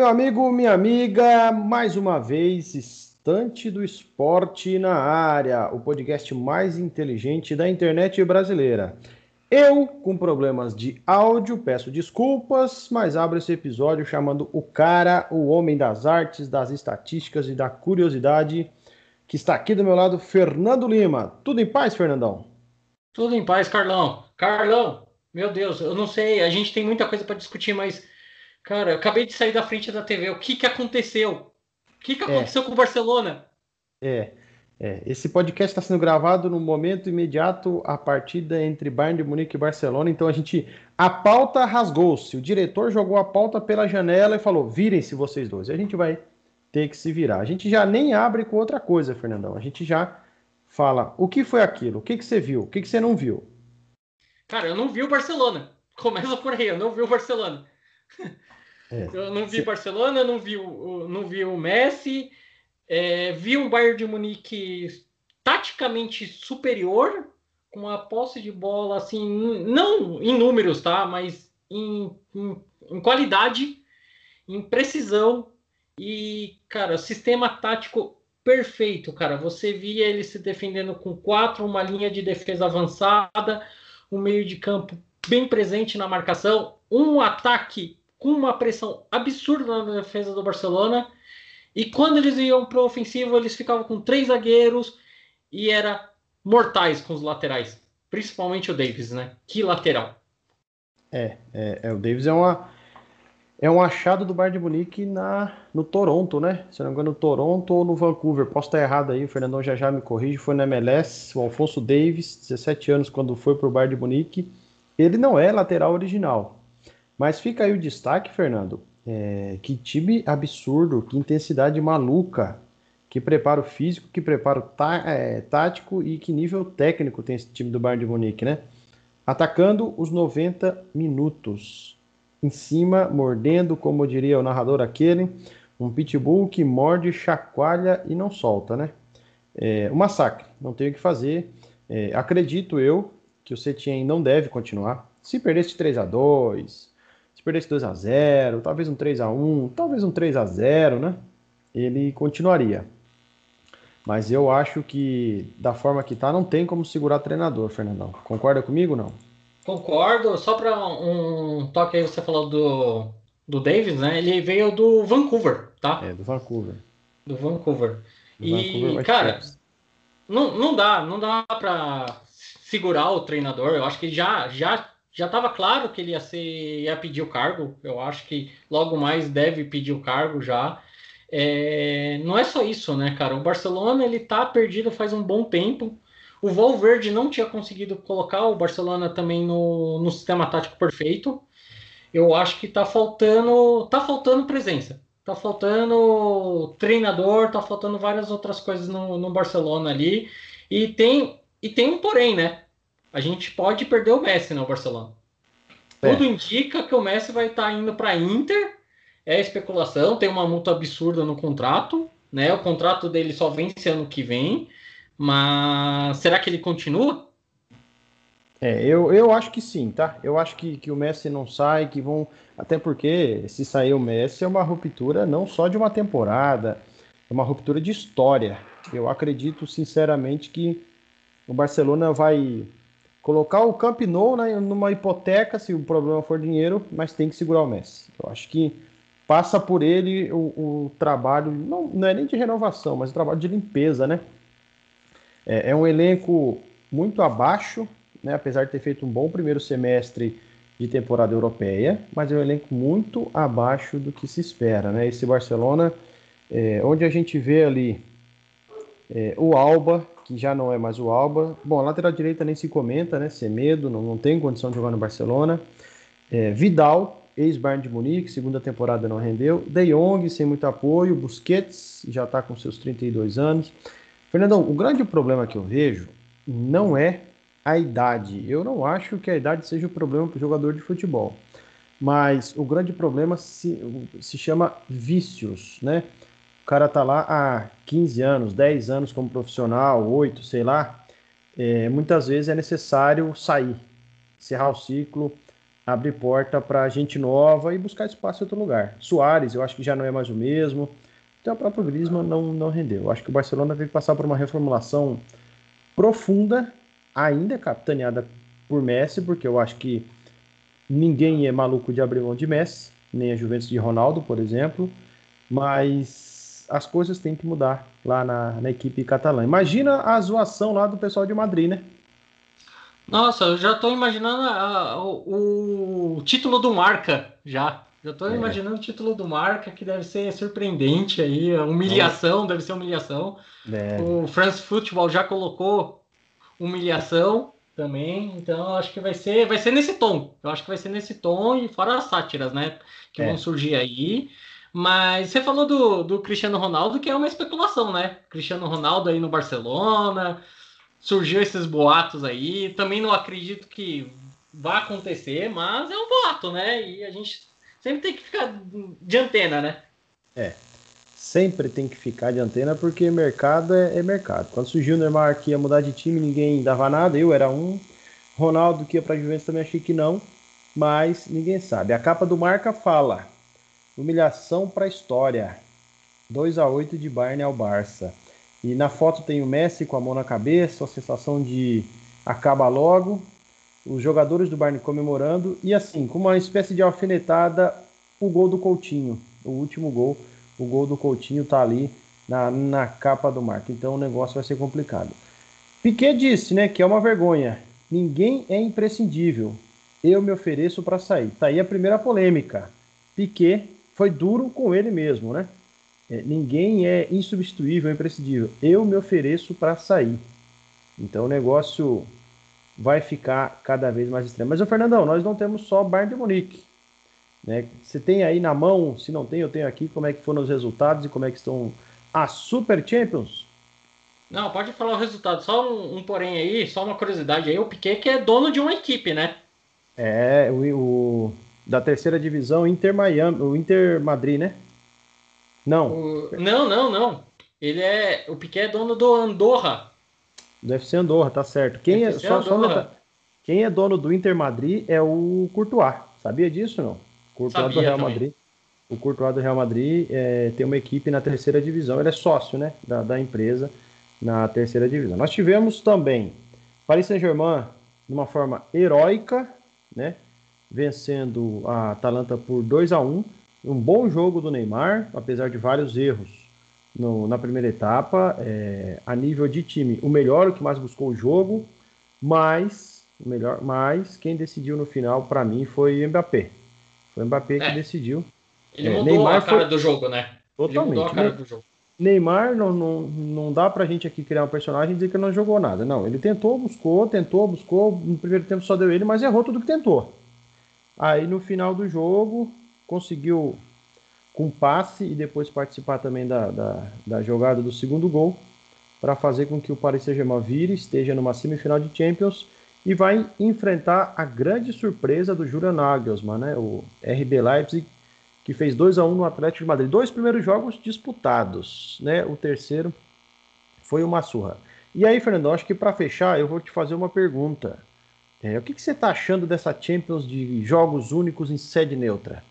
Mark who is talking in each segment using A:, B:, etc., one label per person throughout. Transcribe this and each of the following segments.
A: meu amigo, minha amiga, mais uma vez, Estante do Esporte na área, o podcast mais inteligente da internet brasileira. Eu, com problemas de áudio, peço desculpas, mas abro esse episódio chamando o cara, o homem das artes, das estatísticas e da curiosidade, que está aqui do meu lado, Fernando Lima. Tudo em paz, Fernandão?
B: Tudo em paz, Carlão. Carlão, meu Deus, eu não sei, a gente tem muita coisa para discutir, mas Cara, eu acabei de sair da frente da TV. O que, que aconteceu? O que, que é. aconteceu é. com o Barcelona?
A: É, é. Esse podcast está sendo gravado no momento imediato a partida entre Bayern de Munique e Barcelona. Então a gente. A pauta rasgou-se. O diretor jogou a pauta pela janela e falou: virem-se vocês dois. E a gente vai ter que se virar. A gente já nem abre com outra coisa, Fernandão. A gente já fala o que foi aquilo, o que, que você viu, o que, que você não viu.
B: Cara, eu não vi o Barcelona. Começa por aí, eu não vi o Barcelona. É. Eu não vi Barcelona, não vi o, não vi o Messi, é, vi um Bayern de Munique taticamente superior, com a posse de bola, assim, não em números, tá? Mas em, em, em qualidade, em precisão e, cara, sistema tático perfeito, cara. Você via ele se defendendo com quatro, uma linha de defesa avançada, um meio de campo bem presente na marcação, um ataque com uma pressão absurda na defesa do Barcelona. E quando eles iam para ofensivo, eles ficavam com três zagueiros e era mortais com os laterais, principalmente o Davis, né? Que lateral.
A: É, é, é o Davis é uma é um achado do Bayern de Munique na no Toronto, né? Se não me engano, no Toronto ou no Vancouver. Posso estar errado aí, o Fernandão já já me corrige. Foi no MLS, o Alfonso Davis, 17 anos, quando foi para o Bayern de Munique. Ele não é lateral original. Mas fica aí o destaque, Fernando. É, que time absurdo, que intensidade maluca, que preparo físico, que preparo tá, é, tático e que nível técnico tem esse time do Bayern de Munique, né? Atacando os 90 minutos. Em cima, mordendo, como diria o narrador aquele, um pitbull que morde, chacoalha e não solta, né? É, um massacre, não tem o que fazer. É, acredito eu que o Setien não deve continuar. Se perdesse 3 a 2 se perdesse 2 a 0 talvez um 3 a 1 talvez um 3 a 0 né? Ele continuaria. Mas eu acho que, da forma que tá, não tem como segurar treinador, Fernandão. Concorda comigo não?
B: Concordo. Só para um toque aí, você falou do, do Davis, né? Ele veio do Vancouver, tá?
A: É, do Vancouver.
B: Do Vancouver. Do e, Vancouver cara, não, não dá, não dá para segurar o treinador. Eu acho que já, já já estava claro que ele ia, ser, ia pedir o cargo. Eu acho que logo mais deve pedir o cargo já. É, não é só isso, né, cara? O Barcelona ele tá perdido faz um bom tempo. O Valverde não tinha conseguido colocar o Barcelona também no, no sistema tático perfeito. Eu acho que tá faltando, tá faltando presença. Tá faltando treinador, tá faltando várias outras coisas no, no Barcelona ali. E tem, e tem um porém, né? A gente pode perder o Messi no Barcelona. É. Tudo indica que o Messi vai estar tá indo para Inter. É especulação, tem uma multa absurda no contrato, né? O contrato dele só vence ano que vem. Mas será que ele continua?
A: É, eu, eu acho que sim, tá? Eu acho que, que o Messi não sai, que vão. Até porque, se sair o Messi, é uma ruptura não só de uma temporada, é uma ruptura de história. Eu acredito, sinceramente, que o Barcelona vai colocar o Camp Nou né, numa hipoteca, se o problema for dinheiro, mas tem que segurar o Messi. Eu acho que passa por ele o, o trabalho, não, não, é nem de renovação, mas o trabalho de limpeza, né? É, é, um elenco muito abaixo, né, apesar de ter feito um bom primeiro semestre de temporada europeia, mas é um elenco muito abaixo do que se espera, né? Esse Barcelona, é, onde a gente vê ali é, o Alba, que já não é mais o Alba. Bom, a lateral direita nem se comenta, né? Semedo, não, não tem condição de jogar no Barcelona. É, Vidal, ex-Bayern de Munique, segunda temporada não rendeu. De Jong, sem muito apoio. Busquets, já está com seus 32 anos. Fernandão, o grande problema que eu vejo não é a idade. Eu não acho que a idade seja o problema para o jogador de futebol. Mas o grande problema se, se chama vícios, né? Cara tá lá há 15 anos, 10 anos como profissional, 8, sei lá, é, muitas vezes é necessário sair, encerrar o ciclo, abrir porta para gente nova e buscar espaço em outro lugar. Soares, eu acho que já não é mais o mesmo. Então, o próprio Griezmann não, não rendeu. Eu acho que o Barcelona teve que passar por uma reformulação profunda, ainda capitaneada por Messi, porque eu acho que ninguém é maluco de abrir mão de Messi, nem a Juventus de Ronaldo, por exemplo, mas as coisas têm que mudar lá na, na equipe catalã. Imagina a zoação lá do pessoal de Madrid, né?
B: Nossa, eu já estou imaginando a, a, o, o, título do Marca, já. Já estou é. imaginando o título do Marca, que deve ser surpreendente aí. Humilhação, é. deve ser humilhação. É. O France Football já colocou humilhação também. Então, acho que vai ser, vai ser nesse tom. Eu acho que vai ser nesse tom e fora as sátiras, né? Que é. vão surgir aí. Mas você falou do, do Cristiano Ronaldo, que é uma especulação, né? Cristiano Ronaldo aí no Barcelona. Surgiu esses boatos aí. Também não acredito que vá acontecer, mas é um boato, né? E a gente sempre tem que ficar de antena, né?
A: É. Sempre tem que ficar de antena porque mercado é, é mercado. Quando surgiu o Neymar que ia mudar de time, ninguém dava nada. Eu era um. Ronaldo que ia para Juventus também achei que não, mas ninguém sabe. A capa do Marca fala: humilhação para a história. 2 a 8 de Bayern ao Barça. E na foto tem o Messi com a mão na cabeça, a sensação de acaba logo, os jogadores do Bayern comemorando e assim, com uma espécie de alfinetada, o gol do Coutinho, o último gol, o gol do Coutinho tá ali na, na capa do marco. Então o negócio vai ser complicado. Piquet disse, né, que é uma vergonha. Ninguém é imprescindível. Eu me ofereço para sair. Tá aí a primeira polêmica. Piquet foi duro com ele mesmo, né? É, ninguém é insubstituível, imprescindível. Eu me ofereço para sair. Então o negócio vai ficar cada vez mais extremo. Mas, o Fernandão, nós não temos só Bayern de Munique. Né? Você tem aí na mão, se não tem, eu tenho aqui, como é que foram os resultados e como é que estão as Super Champions?
B: Não, pode falar o resultado. Só um, um porém aí, só uma curiosidade aí. O Piquet que é dono de uma equipe, né?
A: É, o, o da terceira divisão, Inter Miami, o Inter Madrid, né? Não.
B: O, não, não, não. Ele é. O Piquet é dono do Andorra.
A: Do FC Andorra, tá certo. Quem é, só, só quem é dono do Inter Madrid é o Courtois. Sabia disso não? Courtois Sabia do Real também. Madrid. O Courtois do Real Madrid é, tem uma equipe na terceira divisão. Ele é sócio, né, da, da empresa na terceira divisão. Nós tivemos também Paris Saint-Germain de uma forma heróica, né, vencendo a Atalanta por 2 a 1 um bom jogo do Neymar, apesar de vários erros no, na primeira etapa. É, a nível de time, o melhor, o que mais buscou o jogo, mas, o melhor, mas quem decidiu no final, para mim, foi o Mbappé. Foi o Mbappé é. que decidiu.
B: Ele é, mudou Neymar a cara foi... do jogo, né?
A: Totalmente. Ele mudou a cara do jogo. Neymar não, não, não dá pra gente aqui criar um personagem e dizer que ele não jogou nada. Não, ele tentou, buscou, tentou, buscou. No primeiro tempo só deu ele, mas errou tudo que tentou. Aí no final do jogo, conseguiu com passe e depois participar também da, da, da jogada do segundo gol para fazer com que o Paris Saint-Germain vire, esteja numa semifinal de Champions e vai enfrentar a grande surpresa do Julian Nagelsmann, né? o RB Leipzig, que fez 2 a 1 no Atlético de Madrid. Dois primeiros jogos disputados, né? O terceiro foi uma surra. E aí, Fernando, acho que para fechar, eu vou te fazer uma pergunta. É, o que, que você está achando dessa Champions de jogos únicos em sede neutra?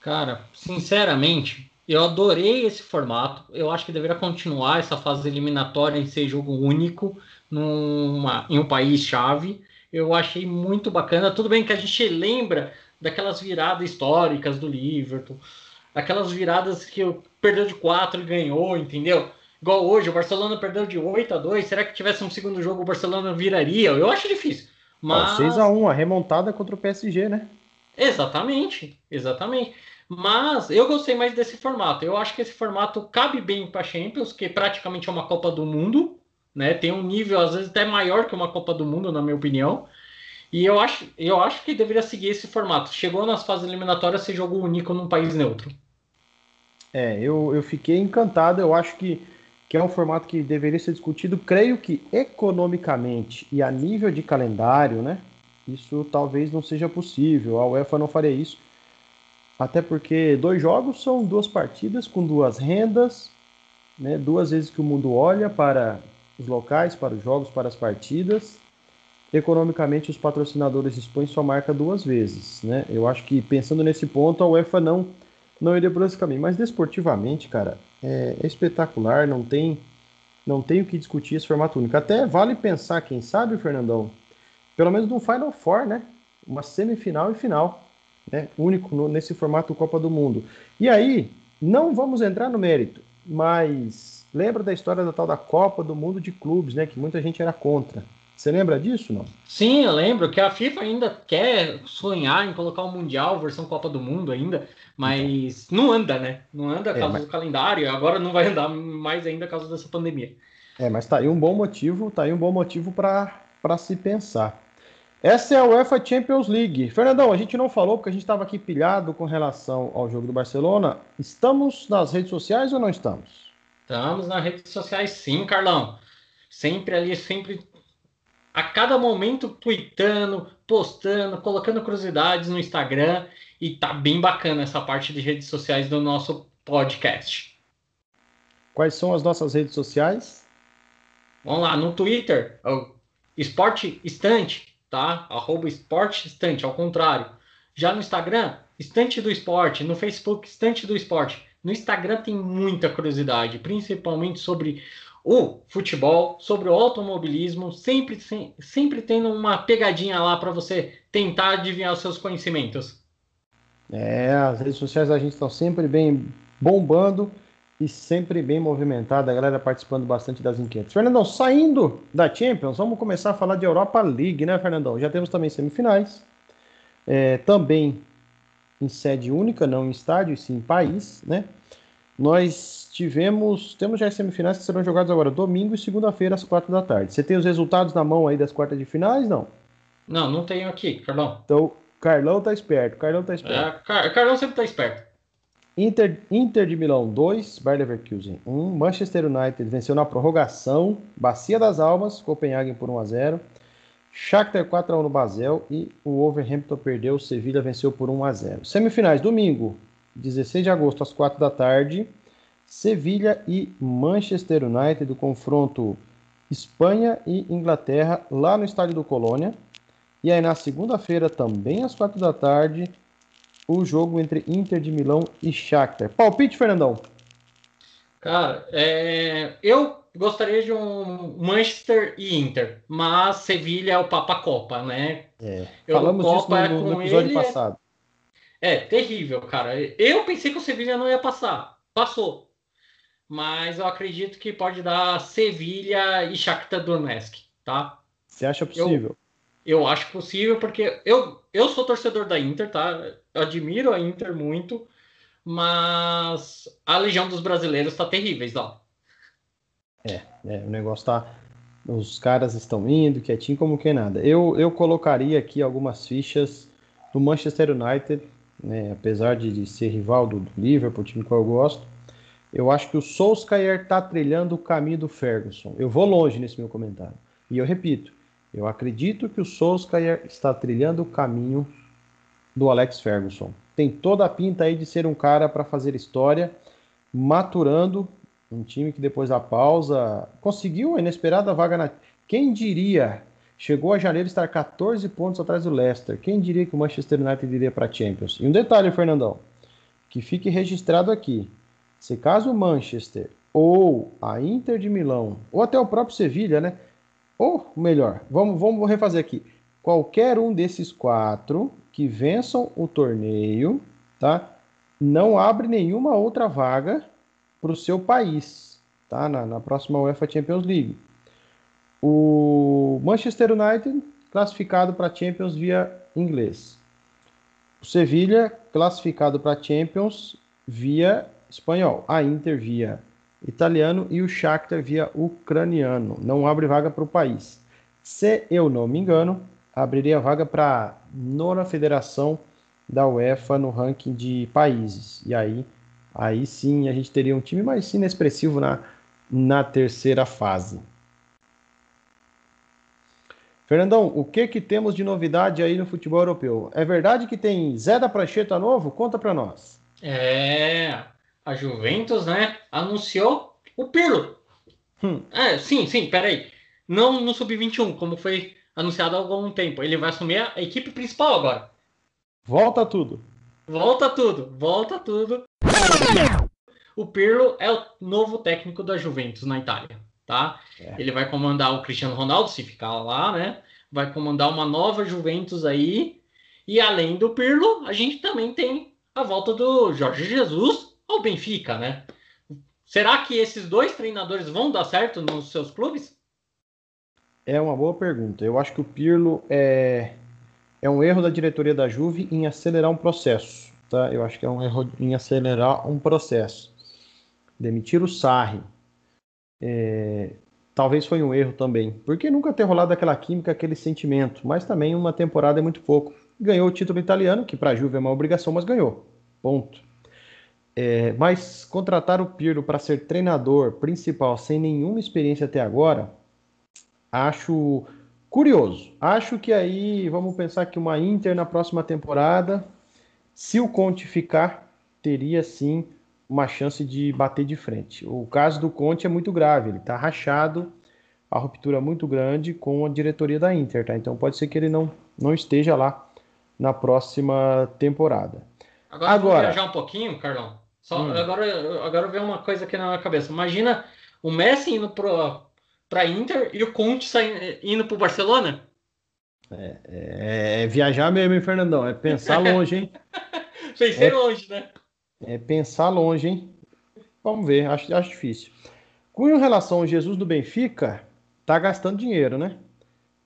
B: Cara, sinceramente, eu adorei esse formato. Eu acho que deveria continuar essa fase eliminatória em ser jogo único numa, em um país-chave. Eu achei muito bacana. Tudo bem que a gente lembra daquelas viradas históricas do Liverpool, aquelas viradas que perdeu de 4 e ganhou, entendeu? Igual hoje, o Barcelona perdeu de 8 a 2 Será que tivesse um segundo jogo, o Barcelona viraria? Eu acho difícil. Mas...
A: 6 a 1 a remontada contra o PSG, né?
B: Exatamente, exatamente. Mas eu gostei mais desse formato. Eu acho que esse formato cabe bem para Champions, que praticamente é uma Copa do Mundo, né? Tem um nível às vezes até maior que uma Copa do Mundo, na minha opinião. E eu acho, eu acho que deveria seguir esse formato. Chegou nas fases eliminatórias ser jogo único num país neutro.
A: É, eu, eu fiquei encantado. Eu acho que, que é um formato que deveria ser discutido. Creio que economicamente e a nível de calendário, né? Isso talvez não seja possível. A UEFA não faria isso até porque dois jogos são duas partidas com duas rendas, né? duas vezes que o mundo olha para os locais, para os jogos, para as partidas. economicamente os patrocinadores expõem sua marca duas vezes, né? Eu acho que pensando nesse ponto, a UEFA não não iria por esse caminho. Mas desportivamente, cara, é, é espetacular, não tem não tem o que discutir esse formato único. Até vale pensar, quem sabe, Fernandão, pelo menos no Final Four, né? Uma semifinal e final, né? Único no, nesse formato Copa do Mundo. E aí, não vamos entrar no mérito, mas lembra da história da tal da Copa do Mundo de clubes, né? Que muita gente era contra. Você lembra disso, não?
B: Sim, eu lembro que a FIFA ainda quer sonhar em colocar o Mundial, versão Copa do Mundo ainda, mas então. não anda, né? Não anda por é, causa mas... do calendário, agora não vai andar mais ainda por causa dessa pandemia.
A: É, mas tá aí um bom motivo, tá aí um bom motivo para se pensar. Essa é a UEFA Champions League. Fernandão, a gente não falou porque a gente estava aqui pilhado com relação ao jogo do Barcelona. Estamos nas redes sociais ou não estamos?
B: Estamos nas redes sociais sim, Carlão. Sempre ali, sempre a cada momento tweetando, postando, colocando curiosidades no Instagram e tá bem bacana essa parte de redes sociais do nosso podcast.
A: Quais são as nossas redes sociais?
B: Vamos lá, no Twitter, Esporte Estante, tá? Arroba Esporte Estante, ao contrário. Já no Instagram, Estante do Esporte. No Facebook, Estante do Esporte. No Instagram tem muita curiosidade, principalmente sobre o futebol, sobre o automobilismo, sempre, sempre tendo uma pegadinha lá para você tentar adivinhar os seus conhecimentos.
A: É, as redes sociais a gente estão sempre bem bombando e sempre bem movimentada, a galera participando bastante das enquetes. Fernandão, saindo da Champions, vamos começar a falar de Europa League, né, Fernandão? Já temos também semifinais, é, também em sede única, não em estádio, sim em país, né? Nós tivemos, temos já as semifinais que serão jogadas agora domingo e segunda-feira às quatro da tarde. Você tem os resultados na mão aí das quartas de finais, não?
B: Não, não tenho aqui, Carlão.
A: Então, Carlão tá esperto, Carlão tá esperto.
B: É, Car Carlão sempre tá esperto.
A: Inter, Inter de Milão 2, Bayer Leverkusen 1, um. Manchester United venceu na prorrogação, Bacia das Almas, Copenhagen por 1 a 0. Shakhtar 4 a 1 no Basel e o Wolverhampton perdeu, Sevilha venceu por 1 a 0. Semifinais domingo, 16 de agosto, às 4 da tarde, Sevilha e Manchester United, do confronto Espanha e Inglaterra, lá no estádio do Colônia. E aí, na segunda-feira, também às 4 da tarde, o jogo entre Inter de Milão e Shakhtar. Palpite, Fernandão?
B: Cara, é... eu gostaria de um Manchester e Inter, mas Sevilha é o Papa Copa, né?
A: É. Falamos eu, Copa disso no, no episódio ele, passado.
B: É terrível, cara. Eu pensei que o Sevilha não ia passar. Passou. Mas eu acredito que pode dar Sevilha e Shakhtar Donetsk, tá?
A: Você acha possível?
B: Eu, eu acho possível porque eu, eu sou torcedor da Inter, tá? Eu admiro a Inter muito, mas a legião dos brasileiros tá terríveis lá.
A: É, é, o negócio tá. Os caras estão indo quietinho como que nada. Eu, eu colocaria aqui algumas fichas do Manchester United né? apesar de, de, ser rival do, do Liverpool, time que eu gosto, eu acho que o Solskjaer está trilhando o caminho do Ferguson. Eu vou longe nesse meu comentário. E eu repito, eu acredito que o Solskjaer está trilhando o caminho do Alex Ferguson. Tem toda a pinta aí de ser um cara para fazer história, maturando um time que depois da pausa conseguiu a inesperada vaga na. Quem diria Chegou a janeiro estar 14 pontos atrás do Leicester. Quem diria que o Manchester United iria para a Champions? E um detalhe, Fernandão, que fique registrado aqui. Se caso o Manchester ou a Inter de Milão, ou até o próprio Sevilha, né? Ou melhor, vamos, vamos refazer aqui. Qualquer um desses quatro que vençam o torneio, tá? Não abre nenhuma outra vaga para o seu país, tá? Na, na próxima UEFA Champions League. O Manchester United classificado para Champions via inglês. O Sevilha classificado para Champions via espanhol. A Inter via italiano e o Shakhtar via ucraniano. Não abre vaga para o país. Se eu não me engano, abriria vaga para nona federação da UEFA no ranking de países. E aí, aí sim a gente teria um time mais inexpressivo na, na terceira fase. Fernandão, o que que temos de novidade aí no futebol europeu? É verdade que tem Zé da Prancheta novo? Conta para nós.
B: É, a Juventus, né, anunciou o Pirlo. Hum. É, sim, sim, peraí. Não no Sub-21, como foi anunciado há algum tempo. Ele vai assumir a equipe principal agora.
A: Volta tudo.
B: Volta tudo, volta tudo. O Pirlo é o novo técnico da Juventus na Itália, tá? É. Ele vai comandar o Cristiano Ronaldo, se ficar lá, né? Vai comandar uma nova Juventus aí. E além do Pirlo, a gente também tem a volta do Jorge Jesus ao Benfica, né? Será que esses dois treinadores vão dar certo nos seus clubes?
A: É uma boa pergunta. Eu acho que o Pirlo é, é um erro da diretoria da Juve em acelerar um processo. Tá? Eu acho que é um erro em acelerar um processo. Demitir o Sarri. É, talvez foi um erro também. Porque nunca ter rolado aquela química, aquele sentimento. Mas também uma temporada é muito pouco. Ganhou o título italiano, que para a Juve é uma obrigação, mas ganhou. Ponto. É, mas contratar o Pirlo para ser treinador principal sem nenhuma experiência até agora, acho curioso. Acho que aí vamos pensar que uma Inter na próxima temporada, se o Conte ficar, teria sim uma chance de bater de frente. O caso do Conte é muito grave, ele está rachado, a ruptura é muito grande com a diretoria da Inter, tá? Então pode ser que ele não, não esteja lá na próxima temporada.
B: Agora, agora vamos viajar um pouquinho, Carlão. Só, hum. agora, agora vem uma coisa aqui na minha cabeça. Imagina o Messi indo pro, pra Inter e o Conte saindo, indo pro Barcelona?
A: É, é, é, viajar mesmo, hein, Fernandão? É pensar longe, hein?
B: Pensei é, longe, né?
A: É pensar longe, hein? Vamos ver, acho, acho difícil. Com relação ao Jesus do Benfica, tá gastando dinheiro, né?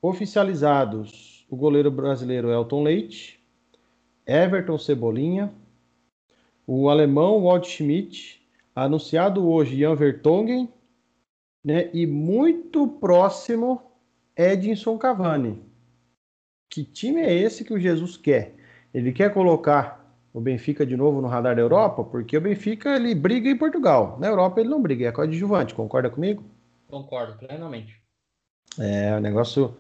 A: Oficializados o goleiro brasileiro Elton Leite, Everton Cebolinha, o alemão Walt Schmidt, anunciado hoje Jan Vertonghen, né, e muito próximo Edinson Cavani. Que time é esse que o Jesus quer? Ele quer colocar o Benfica de novo no radar da Europa? Porque o Benfica ele briga em Portugal. Na Europa ele não briga, é coadjuvante, concorda comigo?
B: Concordo plenamente.
A: É, o negócio,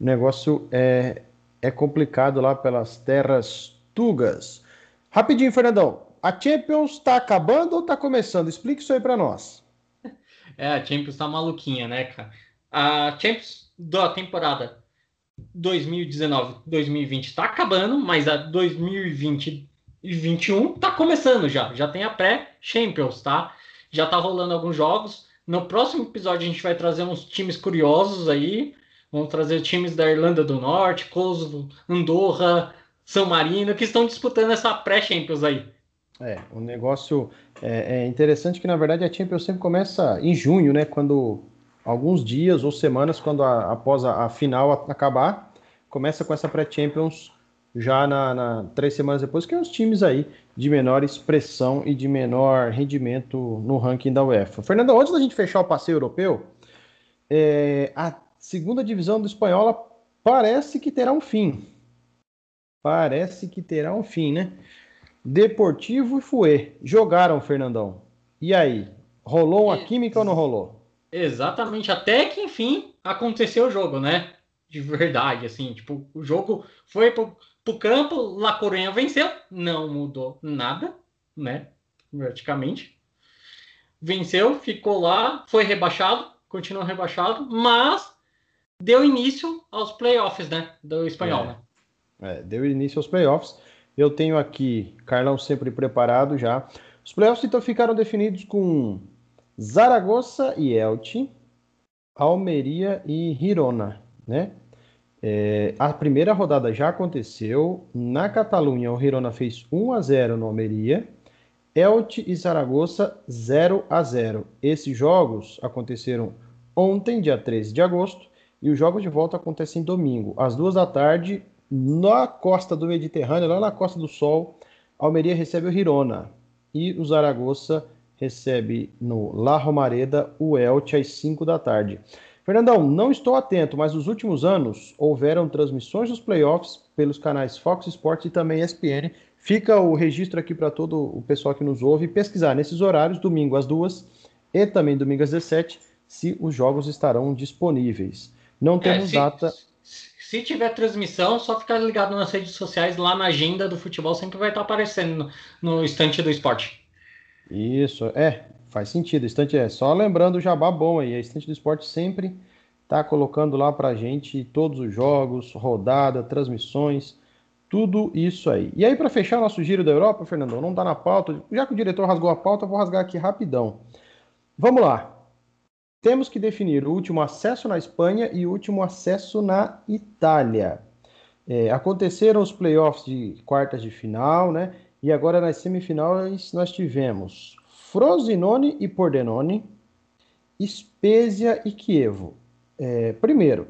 A: o negócio é, é complicado lá pelas terras tugas. Rapidinho, Fernandão. A Champions está acabando ou está começando? Explique isso aí para nós.
B: É, a Champions está maluquinha, né, cara? A Champions da temporada 2019-2020 está acabando, mas a 2020 e 2021 está começando já. Já tem a pré-Champions, tá? Já está rolando alguns jogos. No próximo episódio a gente vai trazer uns times curiosos aí. Vamos trazer times da Irlanda do Norte, Kosovo, Andorra, São Marino, que estão disputando essa pré-Champions aí.
A: É, o negócio é, é, interessante que, na verdade, a Champions sempre começa em junho, né? Quando alguns dias ou semanas, quando a, após a, a, final acabar, começa com essa pré-Champions já na, na, três semanas depois, que é os times aí de menor expressão e de menor rendimento no ranking da UEFA. Fernando, antes da gente fechar o passeio europeu, é, a segunda divisão do espanhola parece que terá um fim. Parece que terá um fim, né? Deportivo e Fue jogaram, Fernandão. E aí? Rolou uma química ou não rolou?
B: Exatamente, até que enfim aconteceu o jogo, né? De verdade, assim, tipo, o jogo foi pro, pro campo, La Coruña venceu, não mudou nada, né? Praticamente. Venceu, ficou lá, foi rebaixado, continuou rebaixado, mas deu início aos playoffs, né? Do espanhol, é.
A: né? É, deu início aos playoffs. Eu tenho aqui Carlão sempre preparado já. Os playoffs então ficaram definidos com Zaragoza e Elche, Almeria e Girona, né? É, a primeira rodada já aconteceu. Na Catalunha, o Girona fez 1 a 0 no Almeria. Elche e Zaragoza 0 a 0. Esses jogos aconteceram ontem, dia 13 de agosto, e os jogos de volta acontecem domingo, às duas da tarde, na costa do Mediterrâneo, lá na Costa do Sol, Almeria recebe o Girona e o Zaragoza recebe no La Romareda o Elche às 5 da tarde. Fernandão, não estou atento, mas nos últimos anos houveram transmissões dos playoffs pelos canais Fox Sports e também ESPN. Fica o registro aqui para todo o pessoal que nos ouve pesquisar nesses horários, domingo às duas e também domingo às 17, se os jogos estarão disponíveis. Não é, temos é, se, data.
B: Se tiver transmissão, só ficar ligado nas redes sociais, lá na agenda do futebol sempre vai estar aparecendo no, no estante do esporte.
A: Isso, é, faz sentido. Estante é só lembrando o jabá bom aí, a estante do esporte sempre tá colocando lá para gente todos os jogos, rodada, transmissões, tudo isso aí. E aí, para fechar nosso giro da Europa, Fernandão, não tá na pauta, já que o diretor rasgou a pauta, eu vou rasgar aqui rapidão. Vamos lá. Temos que definir o último acesso na Espanha e o último acesso na Itália. É, aconteceram os playoffs de quartas de final, né? E agora nas semifinais nós tivemos Frosinone e Pordenone, Spezia e Chievo. É, primeiro,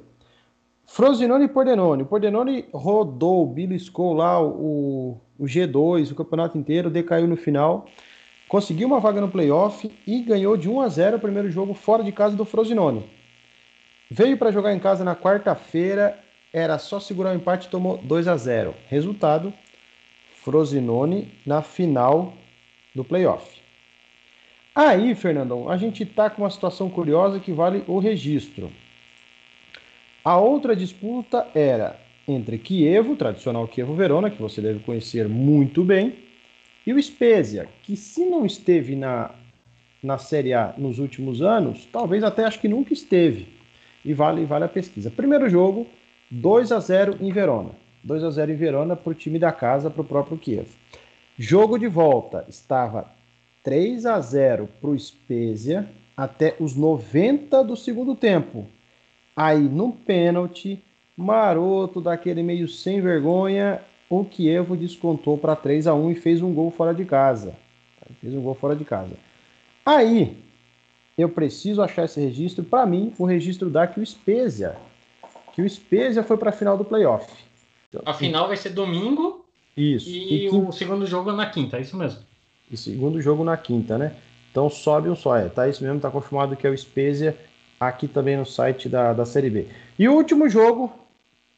A: Frosinone e Pordenone. O Pordenone rodou, beliscou lá o, o G2, o campeonato inteiro, decaiu no final, conseguiu uma vaga no playoff e ganhou de 1 a 0 o primeiro jogo fora de casa do Frosinone. Veio para jogar em casa na quarta-feira, era só segurar o empate tomou 2 a 0. Resultado: Frosinone na final do playoff. Aí, Fernandão, a gente está com uma situação curiosa que vale o registro. A outra disputa era entre Kievo, tradicional Kievo Verona, que você deve conhecer muito bem, e o Spezia, que se não esteve na, na Série A nos últimos anos, talvez até acho que nunca esteve. E vale, vale a pesquisa. Primeiro jogo, 2 a 0 em Verona. 2 a 0 em Verona para o time da casa, para o próprio Kiev. Jogo de volta estava 3 a 0 para o Spezia até os 90 do segundo tempo. Aí, no pênalti, maroto daquele meio sem vergonha, o Kievo descontou para 3 a 1 e fez um gol fora de casa. Fez um gol fora de casa. Aí, eu preciso achar esse registro. Para mim, o registro dá que o Spezia, que o Spezia foi para a final do playoff.
B: A final vai ser domingo.
A: Isso.
B: E, e o segundo jogo é na quinta, é isso mesmo.
A: E segundo jogo na quinta, né? Então sobe um só, é. Tá isso mesmo, tá confirmado que é o Spezia aqui também no site da, da Série B. E o último jogo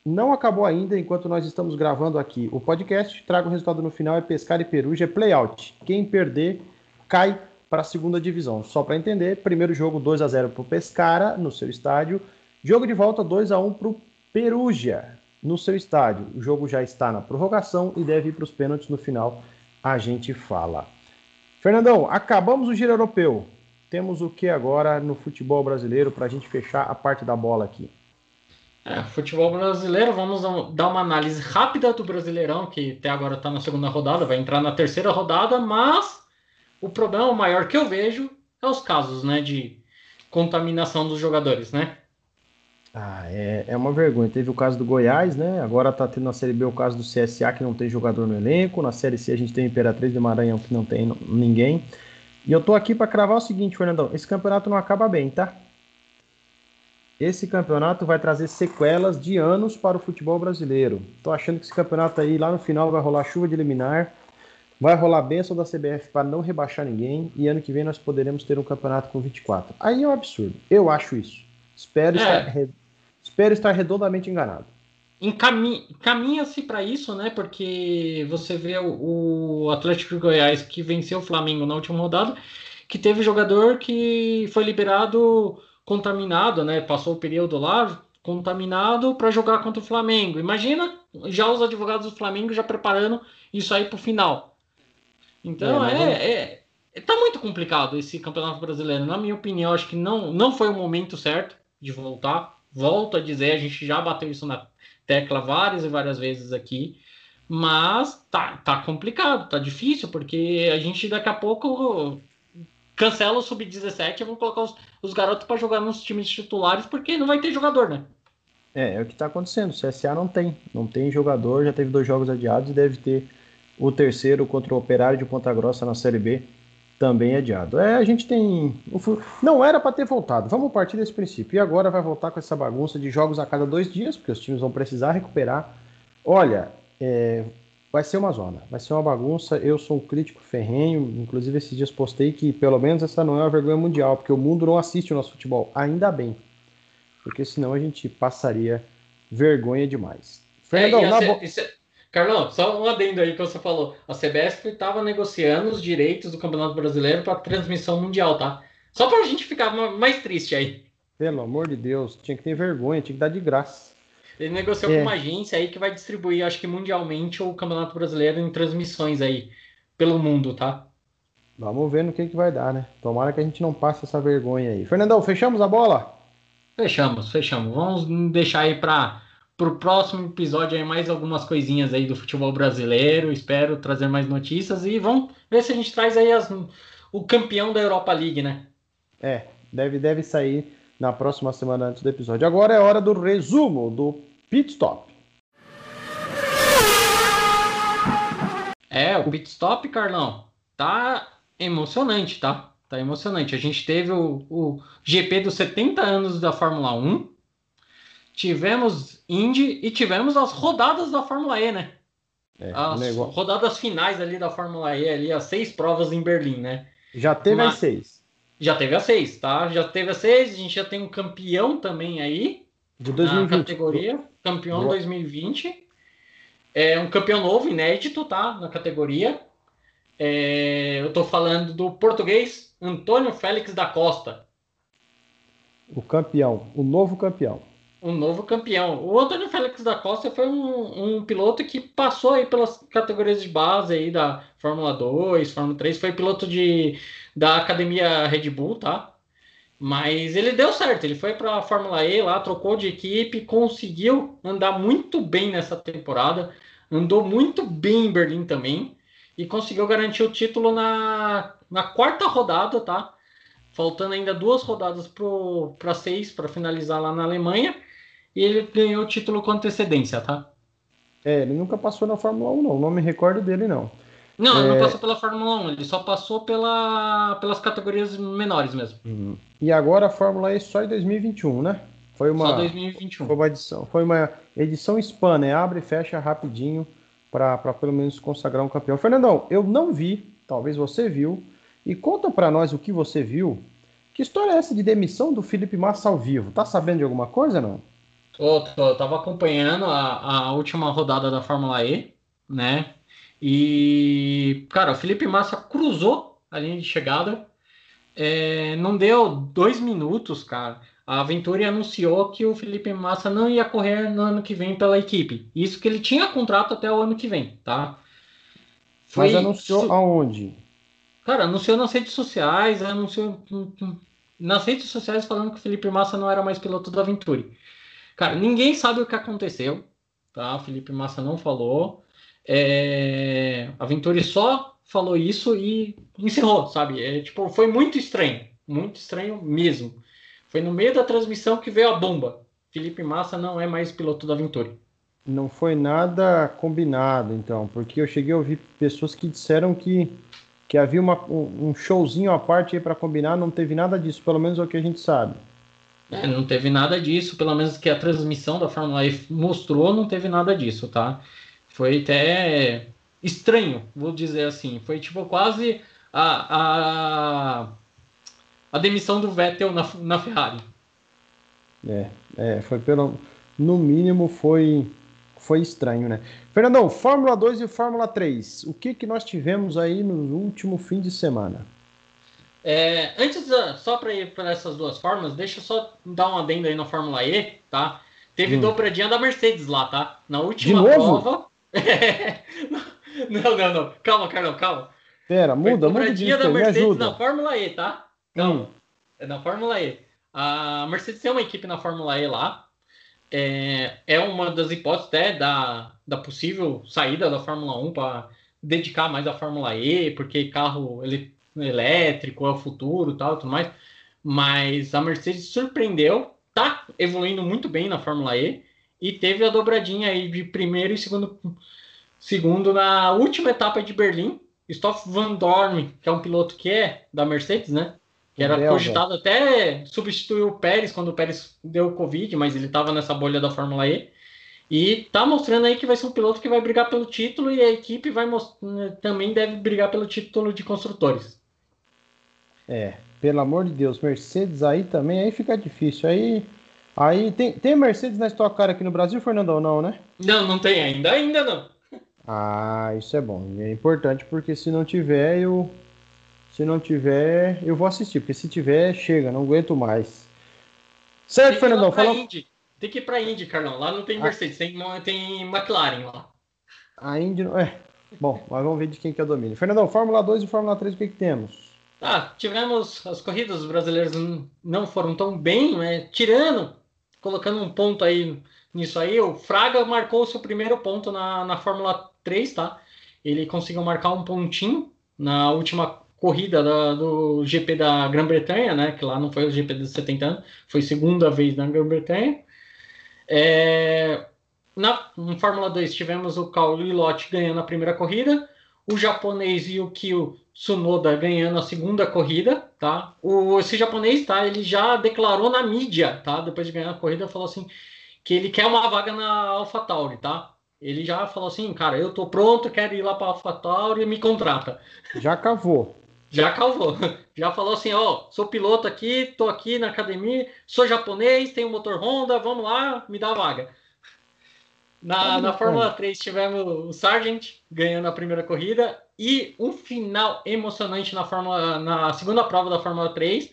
A: não acabou ainda, enquanto nós estamos gravando aqui o podcast. Trago o resultado no final, é Pescar e Perugia, é playout. Quem perder cai para a segunda divisão. Só para entender, primeiro jogo 2 a 0 para o Pescara no seu estádio. Jogo de volta 2 a 1 para o Perugia no seu estádio. O jogo já está na prorrogação e deve ir para os pênaltis no final. A gente fala. Fernandão, acabamos o giro europeu. Temos o que agora no futebol brasileiro para a gente fechar a parte da bola aqui?
B: É, futebol brasileiro, vamos dar uma análise rápida do Brasileirão, que até agora está na segunda rodada, vai entrar na terceira rodada, mas o problema maior que eu vejo é os casos né, de contaminação dos jogadores, né?
A: Ah, é, é uma vergonha. Teve o caso do Goiás, né? Agora tá tendo na Série B o caso do CSA, que não tem jogador no elenco. Na Série C a gente tem Imperatriz de Maranhão, que não tem ninguém. E eu tô aqui para cravar o seguinte, Fernandão: esse campeonato não acaba bem, tá? Esse campeonato vai trazer sequelas de anos para o futebol brasileiro. Tô achando que esse campeonato aí, lá no final, vai rolar chuva de liminar, vai rolar bênção da CBF para não rebaixar ninguém, e ano que vem nós poderemos ter um campeonato com 24. Aí é um absurdo. Eu acho isso. Espero, é. estar, espero estar redondamente enganado.
B: Encaminha-se para isso, né? Porque você vê o, o Atlético de Goiás que venceu o Flamengo na última rodada, que teve jogador que foi liberado contaminado, né? Passou o período lá contaminado para jogar contra o Flamengo. Imagina já os advogados do Flamengo já preparando isso aí para o final. Então é, é, é, é, tá muito complicado esse campeonato brasileiro. Na minha opinião, acho que não, não foi o momento certo de voltar. Volto a dizer, a gente já bateu isso na tecla várias e várias vezes aqui. Mas tá, tá complicado, tá difícil, porque a gente daqui a pouco cancela o sub-17 e vão colocar os, os garotos para jogar nos times titulares, porque não vai ter jogador, né?
A: É, é o que está acontecendo. O CSA não tem. Não tem jogador, já teve dois jogos adiados e deve ter o terceiro contra o Operário de Ponta Grossa na Série B também adiado. É, a gente tem. Não era para ter voltado. Vamos partir desse princípio. E agora vai voltar com essa bagunça de jogos a cada dois dias, porque os times vão precisar recuperar. Olha, é... vai ser uma zona, vai ser uma bagunça. Eu sou um crítico ferrenho. Inclusive, esses dias postei que pelo menos essa não é uma vergonha mundial, porque o mundo não assiste o nosso futebol. Ainda bem. Porque senão a gente passaria vergonha demais.
B: Fernandão, é, na bo... Carlão, só um adendo aí que você falou. A CBF estava negociando os direitos do Campeonato Brasileiro para transmissão mundial, tá? Só para a gente ficar mais triste aí.
A: Pelo amor de Deus, tinha que ter vergonha, tinha que dar de graça.
B: Ele negociou é. com uma agência aí que vai distribuir, acho que mundialmente, o Campeonato Brasileiro em transmissões aí pelo mundo, tá?
A: Vamos ver no que, que vai dar, né? Tomara que a gente não passe essa vergonha aí. Fernandão, fechamos a bola?
B: Fechamos, fechamos. Vamos deixar aí para o próximo episódio aí mais algumas coisinhas aí do futebol brasileiro. Espero trazer mais notícias e vamos ver se a gente traz aí as, o campeão da Europa League, né?
A: É, deve, deve sair na próxima semana antes do episódio. Agora é hora do resumo do Pit Stop.
B: É, o Pit Stop, Carlão, tá emocionante, tá? Tá emocionante. A gente teve o, o GP dos 70 anos da Fórmula 1, tivemos Indy e tivemos as rodadas da Fórmula E, né? É, as negócio... rodadas finais ali da Fórmula E, ali, as seis provas em Berlim, né?
A: Já teve Mas... as seis.
B: Já teve as seis, tá? Já teve as seis, a gente já tem um campeão também aí.
A: De 2020.
B: Na categoria, campeão Boa. 2020. É um campeão novo, inédito, tá? Na categoria. É, eu tô falando do português Antônio Félix da Costa.
A: O campeão, o novo campeão.
B: O novo campeão. O Antônio Félix da Costa foi um, um, piloto que passou aí pelas categorias de base aí da Fórmula 2, Fórmula 3, foi piloto de, da academia Red Bull, tá? Mas ele deu certo, ele foi para a Fórmula E lá, trocou de equipe, conseguiu andar muito bem nessa temporada, andou muito bem em Berlim também e conseguiu garantir o título na, na quarta rodada, tá? Faltando ainda duas rodadas para seis para finalizar lá na Alemanha. E ele ganhou o título com antecedência, tá?
A: É, ele nunca passou na Fórmula 1, não. Não me recordo dele, não.
B: Não, é... ele não é. passou pela Fórmula 1, ele só passou pela, pelas categorias menores mesmo.
A: Uhum. E agora a Fórmula E só em 2021, né? Foi uma,
B: só 2021.
A: Foi uma edição, foi uma edição spam, né? Abre e fecha rapidinho para pelo menos consagrar um campeão. Fernandão, eu não vi, talvez você viu, e conta para nós o que você viu. Que história é essa de demissão do Felipe Massa ao vivo? Tá sabendo de alguma coisa, não?
B: Tô, tô, eu tava acompanhando a, a última rodada da Fórmula E, né? E, cara, o Felipe Massa cruzou a linha de chegada. É, não deu dois minutos, cara a Venturi anunciou que o Felipe Massa não ia correr no ano que vem pela equipe. Isso que ele tinha contrato até o ano que vem, tá?
A: Foi... Mas anunciou Su... aonde?
B: Cara, anunciou nas redes sociais, anunciou nas redes sociais falando que o Felipe Massa não era mais piloto da Venturi. Cara, ninguém sabe o que aconteceu, tá? O Felipe Massa não falou. É... A Venturi só falou isso e encerrou, sabe? É, tipo, foi muito estranho, muito estranho mesmo. Foi no meio da transmissão que veio a bomba. Felipe Massa não é mais piloto da Venturi.
A: Não foi nada combinado, então, porque eu cheguei a ouvir pessoas que disseram que, que havia uma, um showzinho à parte para combinar, não teve nada disso, pelo menos é o que a gente sabe.
B: É, não teve nada disso, pelo menos que a transmissão da Fórmula E mostrou, não teve nada disso, tá? Foi até estranho, vou dizer assim. Foi tipo quase a, a a demissão do Vettel na, na Ferrari.
A: É, é, foi pelo. No mínimo foi, foi estranho, né? Fernandão, Fórmula 2 e Fórmula 3. O que, que nós tivemos aí no último fim de semana?
B: É, antes, só para ir para essas duas formas, deixa eu só dar um adendo aí na Fórmula E, tá? Teve hum. dobradinha da Mercedes lá, tá? Na última prova. não, não, não. Calma, Carlão, calma.
A: Pera, muda, muda
B: disso, da Mercedes na Fórmula E, tá? Não, hum. é na Fórmula E. A Mercedes tem uma equipe na Fórmula E lá. É, é uma das hipóteses até da, da possível saída da Fórmula 1 para dedicar mais à Fórmula E, porque carro ele, elétrico é o futuro tal tudo mais. Mas a Mercedes surpreendeu, tá evoluindo muito bem na Fórmula E e teve a dobradinha aí de primeiro e segundo, segundo na última etapa de Berlim. Stoff Van Dorn, que é um piloto que é da Mercedes, né? Que era Belga. cogitado até substituir o Pérez quando o Pérez deu Covid, mas ele estava nessa bolha da Fórmula E. E tá mostrando aí que vai ser um piloto que vai brigar pelo título e a equipe vai também deve brigar pelo título de construtores.
A: É, pelo amor de Deus, Mercedes aí também, aí fica difícil. Aí, aí tem, tem Mercedes na Stock Car aqui no Brasil, Fernando, ou não, né?
B: Não, não tem ainda, ainda não.
A: Ah, isso é bom. É importante porque se não tiver, eu se não tiver, eu vou assistir, porque se tiver, chega, não aguento mais. Certo, Fernandão? Falou...
B: Indy. Tem que ir pra Indy, Carlão. Lá não tem ah. Mercedes, ah. tem, tem McLaren lá.
A: A Indy não. É. Bom, mas vamos ver de quem que é o domínio. Fernandão, Fórmula 2 e Fórmula 3, o que, que temos?
B: Ah, tivemos as corridas brasileiras não foram tão bem, né? Tirando, colocando um ponto aí nisso aí, o Fraga marcou o seu primeiro ponto na, na Fórmula 3, tá? Ele conseguiu marcar um pontinho na última corrida da, do GP da Grã-Bretanha, né? Que lá não foi o GP dos 70 anos, foi segunda vez na Grã-Bretanha. É, na, Fórmula 2 tivemos o Cauli Lott ganhando a primeira corrida, o japonês Yukio Tsunoda ganhando a segunda corrida, tá? O, esse japonês, tá? Ele já declarou na mídia, tá? Depois de ganhar a corrida, falou assim que ele quer uma vaga na AlphaTauri, tá? Ele já falou assim, cara, eu tô pronto, quero ir lá para AlphaTauri, me contrata.
A: Já cavou.
B: Já cavou. Já falou assim, ó, sou piloto aqui, tô aqui na academia, sou japonês, tenho motor Honda, vamos lá, me dá a vaga. Na, na Fórmula 3 tivemos o Sargent ganhando a primeira corrida e um final emocionante na, Fórmula, na segunda prova da Fórmula 3,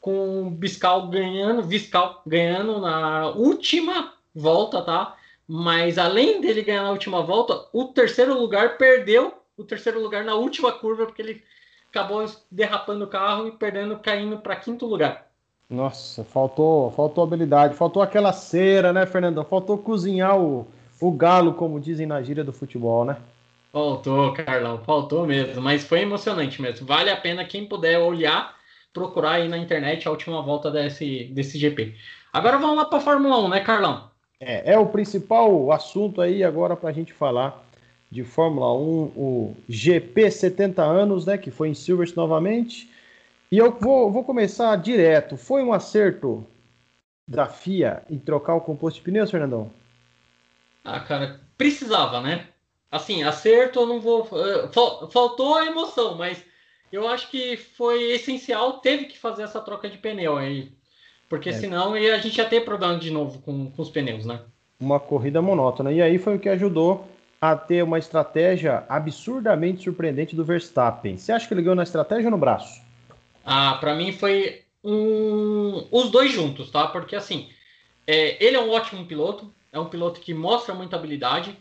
B: com o Biscal ganhando, Viscal ganhando na última volta, tá? Mas além dele ganhar na última volta, o terceiro lugar perdeu o terceiro lugar na última curva, porque ele acabou derrapando o carro e perdendo, caindo para quinto lugar.
A: Nossa, faltou, faltou habilidade, faltou aquela cera, né, Fernandão? Faltou cozinhar o, o galo, como dizem na gíria do futebol, né?
B: Faltou, Carlão, faltou mesmo, mas foi emocionante mesmo. Vale a pena quem puder olhar, procurar aí na internet a última volta desse, desse GP. Agora vamos lá para a Fórmula 1, né, Carlão?
A: É, é o principal assunto aí agora para a gente falar de Fórmula 1, o GP 70 anos, né, que foi em Silverstone novamente. E eu vou, vou começar direto. Foi um acerto da FIA em trocar o composto de pneus, Fernandão?
B: Ah, cara, precisava, né? Assim, acerto eu não vou. Eh, faltou a emoção, mas eu acho que foi essencial, teve que fazer essa troca de pneu aí. Porque é. senão a gente ia ter problema de novo com, com os pneus, né?
A: Uma corrida monótona. E aí foi o que ajudou a ter uma estratégia absurdamente surpreendente do Verstappen. Você acha que ele ganhou na estratégia ou no braço?
B: Ah, para mim foi um... os dois juntos, tá? Porque assim, é, ele é um ótimo piloto, é um piloto que mostra muita habilidade,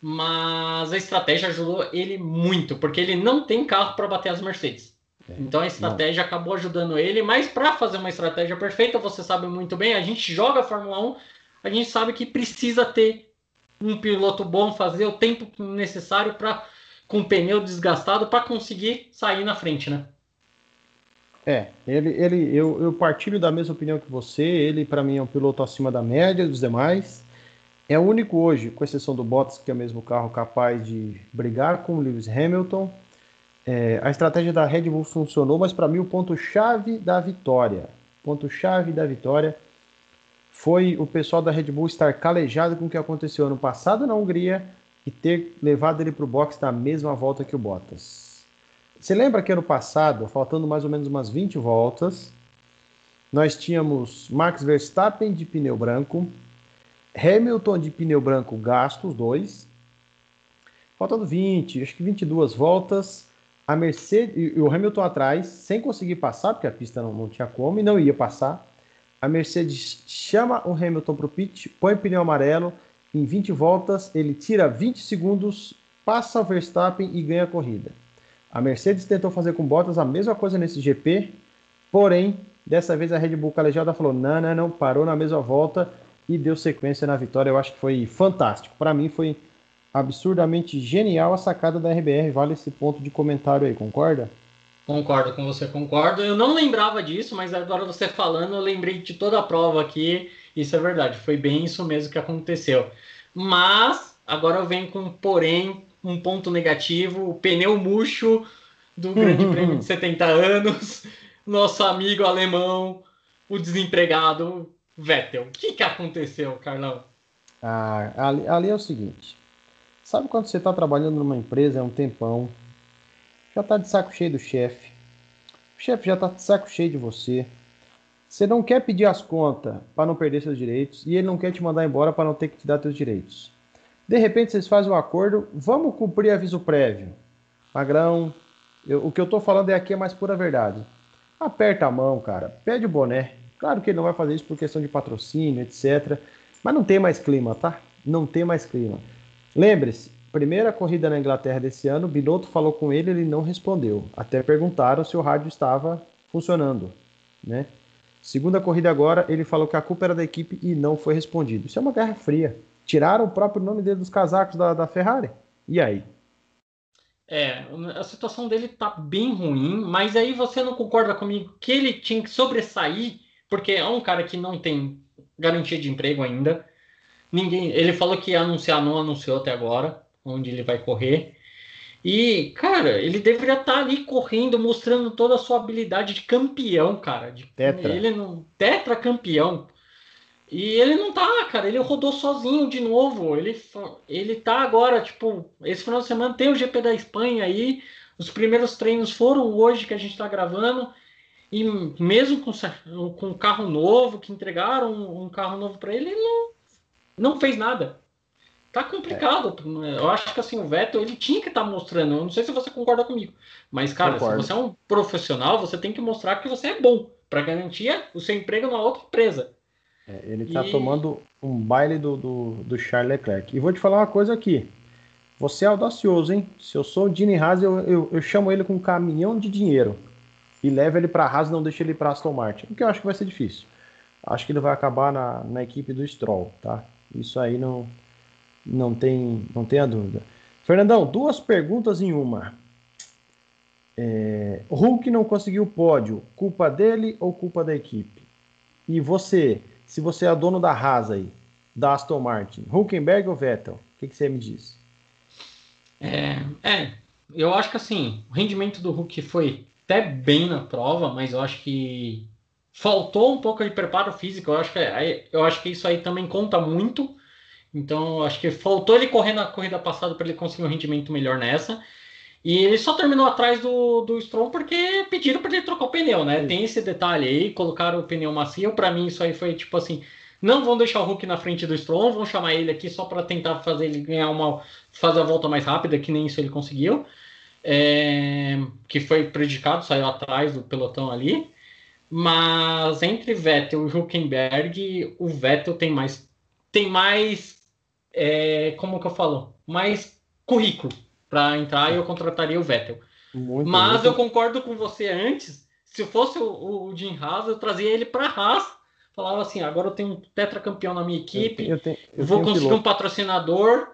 B: mas a estratégia ajudou ele muito, porque ele não tem carro para bater as Mercedes. É, então a estratégia não. acabou ajudando ele, mas para fazer uma estratégia perfeita, você sabe muito bem, a gente joga a Fórmula 1, a gente sabe que precisa ter um piloto bom, fazer o tempo necessário para com o pneu desgastado para conseguir sair na frente, né?
A: É, ele, ele, eu, eu partilho da mesma opinião que você. Ele, para mim, é um piloto acima da média dos demais. É o único hoje, com exceção do Bottas, que é o mesmo carro capaz de brigar com o Lewis Hamilton. É, a estratégia da Red Bull funcionou, mas para mim o ponto-chave da vitória, ponto-chave da vitória foi o pessoal da Red Bull estar calejado com o que aconteceu ano passado na Hungria e ter levado ele para o box na mesma volta que o Bottas. Você lembra que ano passado, faltando mais ou menos umas 20 voltas, nós tínhamos Max Verstappen de pneu branco, Hamilton de pneu branco gasto, os dois, faltando 20, acho que 22 voltas, a Mercedes e o Hamilton atrás, sem conseguir passar, porque a pista não, não tinha como e não ia passar. A Mercedes chama o Hamilton para o pit, põe pneu amarelo, em 20 voltas ele tira 20 segundos, passa o Verstappen e ganha a corrida. A Mercedes tentou fazer com Bottas a mesma coisa nesse GP, porém, dessa vez a Red Bull calejada falou: não, não, não, parou na mesma volta e deu sequência na vitória. Eu acho que foi fantástico. Para mim foi absurdamente genial a sacada da RBR. Vale esse ponto de comentário aí, concorda?
B: Concordo com você, concordo. Eu não lembrava disso, mas agora você falando, eu lembrei de toda a prova aqui. Isso é verdade, foi bem isso mesmo que aconteceu. Mas agora eu venho com, porém, um ponto negativo: o pneu murcho do Grande Prêmio de 70 anos, nosso amigo alemão, o desempregado Vettel. O que, que aconteceu, Carlão?
A: Ah, ali, ali é o seguinte: sabe quando você está trabalhando numa empresa há um tempão? já tá de saco cheio do chefe. O chefe já tá de saco cheio de você. Você não quer pedir as contas para não perder seus direitos e ele não quer te mandar embora para não ter que te dar seus direitos. De repente vocês fazem um acordo, vamos cumprir aviso prévio. Magrão, eu, o que eu tô falando é aqui é mais pura verdade. Aperta a mão, cara, pede o boné. Claro que ele não vai fazer isso por questão de patrocínio, etc. Mas não tem mais clima, tá? Não tem mais clima. Lembre-se, Primeira corrida na Inglaterra desse ano, Binotto falou com ele, ele não respondeu. Até perguntaram se o rádio estava funcionando, né? Segunda corrida agora, ele falou que a culpa era da equipe e não foi respondido. Isso é uma guerra fria. Tiraram o próprio nome dele dos casacos da, da Ferrari. E aí?
B: É, a situação dele tá bem ruim, mas aí você não concorda comigo que ele tinha que sobressair, porque é um cara que não tem garantia de emprego ainda. Ninguém, ele falou que ia anunciar, não anunciou até agora onde ele vai correr. E, cara, ele deveria estar tá ali correndo, mostrando toda a sua habilidade de campeão, cara. De,
A: tetra.
B: Ele não. Tetra campeão. E ele não tá, cara. Ele rodou sozinho de novo. Ele, ele tá agora, tipo, esse final de semana tem o GP da Espanha aí. Os primeiros treinos foram hoje que a gente tá gravando. E mesmo com, com um carro novo, que entregaram um, um carro novo para ele, ele não, não fez nada. Tá complicado. É. Eu acho que assim, o Vettel ele tinha que estar tá mostrando. Eu não sei se você concorda comigo. Mas, cara, Concordo. se você é um profissional, você tem que mostrar que você é bom para garantir o seu emprego na outra empresa.
A: É, ele está e... tomando um baile do, do, do, Charles Leclerc. E vou te falar uma coisa aqui. Você é audacioso, hein? Se eu sou o Dini Haas, eu, eu, eu, chamo ele com um caminhão de dinheiro e levo ele para a Haas, não deixo ele para Aston Martin. O que eu acho que vai ser difícil. Acho que ele vai acabar na, na equipe do Stroll, tá? Isso aí não, não tem, não tem a dúvida. Fernandão, duas perguntas em uma. É, Hulk não conseguiu pódio, culpa dele ou culpa da equipe? E você, se você é dono da Haas aí, da Aston Martin, Hulkenberg ou Vettel? O que, que você me diz?
B: É, é, eu acho que assim, o rendimento do Hulk foi até bem na prova, mas eu acho que faltou um pouco de preparo físico. Eu acho que, eu acho que isso aí também conta muito. Então, acho que faltou ele correr na corrida passada para ele conseguir um rendimento melhor nessa. E ele só terminou atrás do, do Stroll porque pediram para ele trocar o pneu, né? Sim. Tem esse detalhe aí, colocaram o pneu macio. Para mim, isso aí foi tipo assim: não vão deixar o Hulk na frente do Stroll, vão chamar ele aqui só para tentar fazer ele ganhar uma. fazer a volta mais rápida, que nem isso ele conseguiu. É, que foi prejudicado, saiu atrás do pelotão ali. Mas entre Vettel e Huckenberg, o Vettel tem mais. Tem mais. É, como que eu falo? Mais currículo para entrar e eu contrataria o Vettel. Muito Mas muito. eu concordo com você antes. Se fosse o, o Jim Haas, eu trazia ele para Haas. Falava assim: agora eu tenho um tetracampeão na minha equipe, eu tenho, eu tenho, vou conseguir piloto. um patrocinador,